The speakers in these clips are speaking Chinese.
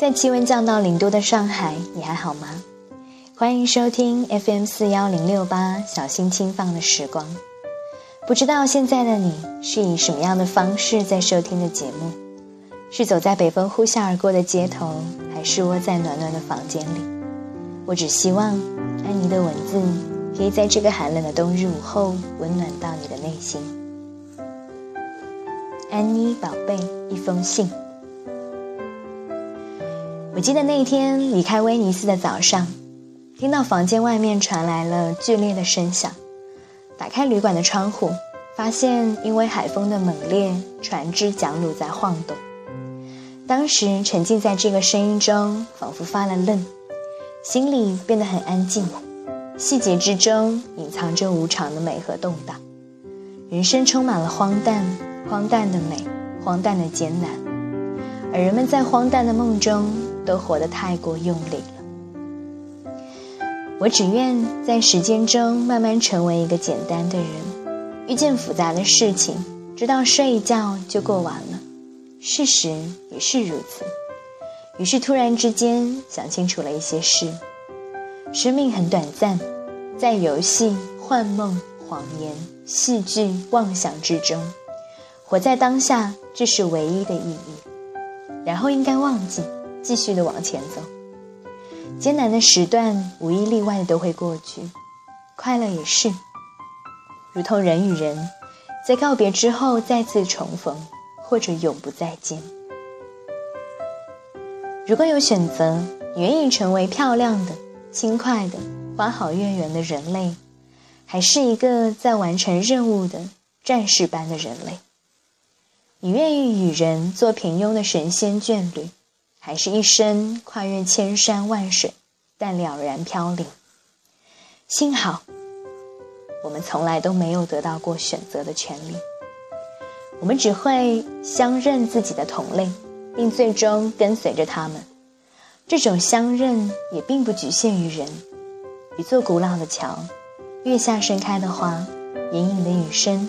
在气温降到零度的上海，你还好吗？欢迎收听 FM 四幺零六八小心轻放的时光。不知道现在的你是以什么样的方式在收听的节目？是走在北风呼啸而过的街头，还是窝在暖暖的房间里？我只希望安妮的文字可以在这个寒冷的冬日午后温暖到你的内心。安妮宝贝，一封信。我记得那一天离开威尼斯的早上，听到房间外面传来了剧烈的声响。打开旅馆的窗户，发现因为海风的猛烈，船只桨橹在晃动。当时沉浸在这个声音中，仿佛发了愣，心里变得很安静。细节之中隐藏着无常的美和动荡。人生充满了荒诞，荒诞的美，荒诞的艰难，而人们在荒诞的梦中。都活得太过用力了。我只愿在时间中慢慢成为一个简单的人，遇见复杂的事情，直到睡一觉就过完了。事实也是如此。于是突然之间想清楚了一些事：生命很短暂，在游戏、幻梦、谎言、戏剧、妄想之中，活在当下，这是唯一的意义。然后应该忘记。继续的往前走，艰难的时段无一例外的都会过去，快乐也是，如同人与人，在告别之后再次重逢，或者永不再见。如果有选择，你愿意成为漂亮的、轻快的、花好月圆的人类，还是一个在完成任务的战士般的人类？你愿意与人做平庸的神仙眷侣？还是一生跨越千山万水，但了然飘零。幸好，我们从来都没有得到过选择的权利。我们只会相认自己的同类，并最终跟随着他们。这种相认也并不局限于人。一座古老的桥，月下盛开的花，隐隐的雨声，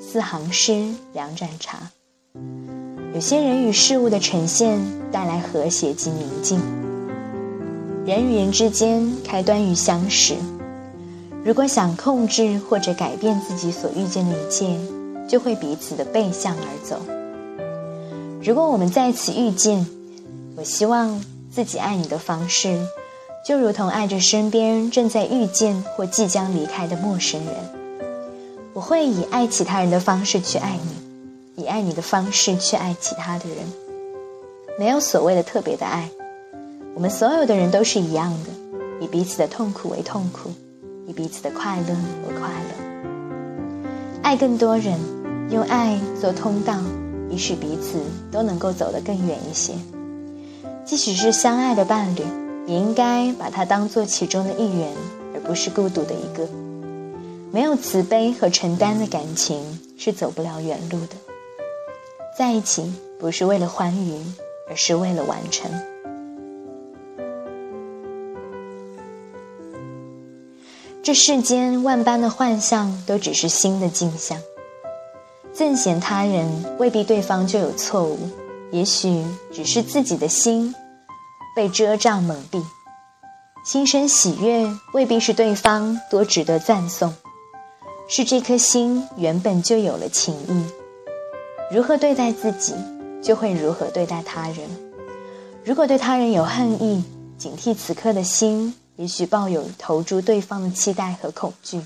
四行诗，两盏茶。有些人与事物的呈现带来和谐及宁静。人与人之间开端于相识。如果想控制或者改变自己所遇见的一切，就会彼此的背向而走。如果我们在此遇见，我希望自己爱你的方式，就如同爱着身边正在遇见或即将离开的陌生人。我会以爱其他人的方式去爱你。以爱你的方式去爱其他的人，没有所谓的特别的爱。我们所有的人都是一样的，以彼此的痛苦为痛苦，以彼此的快乐为快乐。爱更多人，用爱做通道，以使彼此都能够走得更远一些。即使是相爱的伴侣，也应该把它当做其中的一员，而不是孤独的一个。没有慈悲和承担的感情，是走不了远路的。在一起不是为了欢愉，而是为了完成。这世间万般的幻象，都只是心的镜像。憎嫌他人，未必对方就有错误，也许只是自己的心被遮障蒙蔽。心生喜悦，未必是对方多值得赞颂，是这颗心原本就有了情谊。如何对待自己，就会如何对待他人。如果对他人有恨意，警惕此刻的心，也许抱有投注对方的期待和恐惧。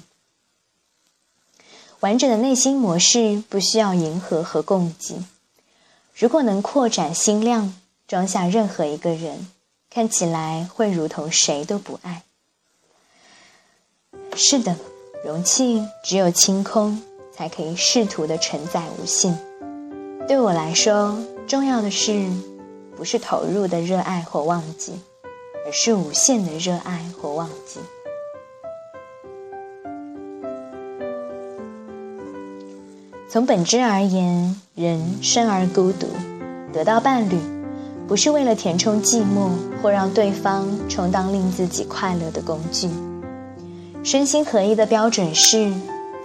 完整的内心模式不需要迎合和供给。如果能扩展心量，装下任何一个人，看起来会如同谁都不爱。是的，容器只有清空，才可以试图的承载无限。对我来说，重要的是，不是投入的热爱或忘记，而是无限的热爱或忘记。从本质而言，人生而孤独，得到伴侣，不是为了填充寂寞或让对方充当令自己快乐的工具。身心合一的标准是，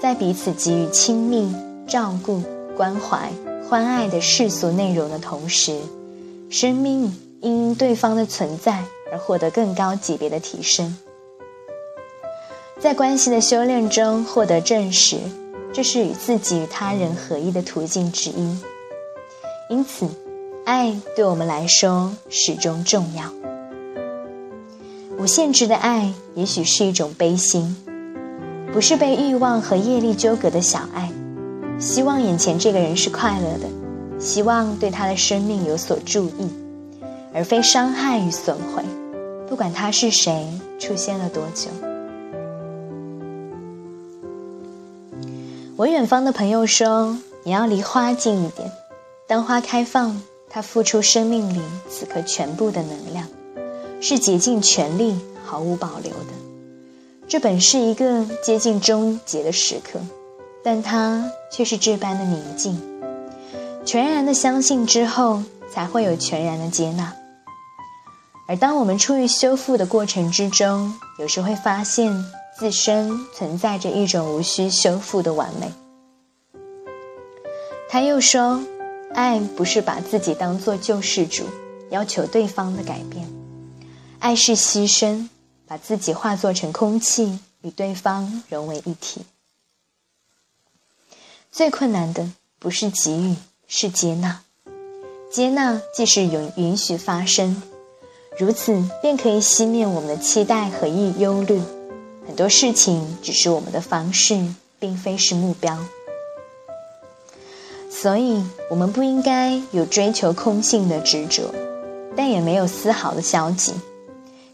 在彼此给予亲密、照顾、关怀。欢爱的世俗内容的同时，生命因对方的存在而获得更高级别的提升。在关系的修炼中获得证实，这是与自己与他人合一的途径之一。因此，爱对我们来说始终重要。无限制的爱也许是一种悲心，不是被欲望和业力纠葛的小爱，希望眼前这个人是快乐的，希望对他的生命有所注意，而非伤害与损毁，不管他是谁，出现了多久。我远方的朋友说：“你要离花近一点。当花开放，它付出生命里此刻全部的能量，是竭尽全力、毫无保留的。这本是一个接近终结的时刻，但它却是这般的宁静。全然的相信之后，才会有全然的接纳。而当我们处于修复的过程之中，有时会发现。”自身存在着一种无需修复的完美。他又说：“爱不是把自己当做救世主，要求对方的改变；爱是牺牲，把自己化作成空气，与对方融为一体。最困难的不是给予，是接纳。接纳既是允允许发生，如此便可以熄灭我们的期待和忧忧虑。”很多事情只是我们的方式，并非是目标，所以我们不应该有追求空性的执着，但也没有丝毫的消极。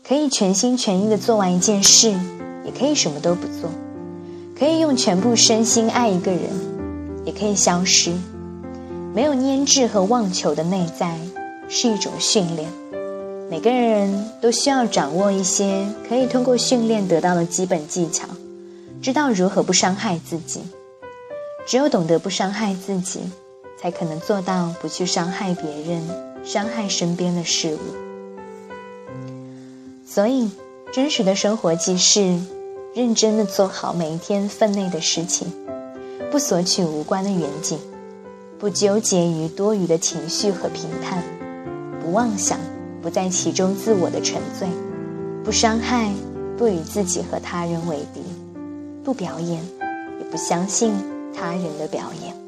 可以全心全意的做完一件事，也可以什么都不做；可以用全部身心爱一个人，也可以消失。没有粘滞和妄求的内在，是一种训练。每个人都需要掌握一些可以通过训练得到的基本技巧，知道如何不伤害自己。只有懂得不伤害自己，才可能做到不去伤害别人、伤害身边的事物。所以，真实的生活即是认真的做好每一天分内的事情，不索取无关的远景，不纠结于多余的情绪和评判，不妄想。不在其中自我的沉醉，不伤害，不与自己和他人为敌，不表演，也不相信他人的表演。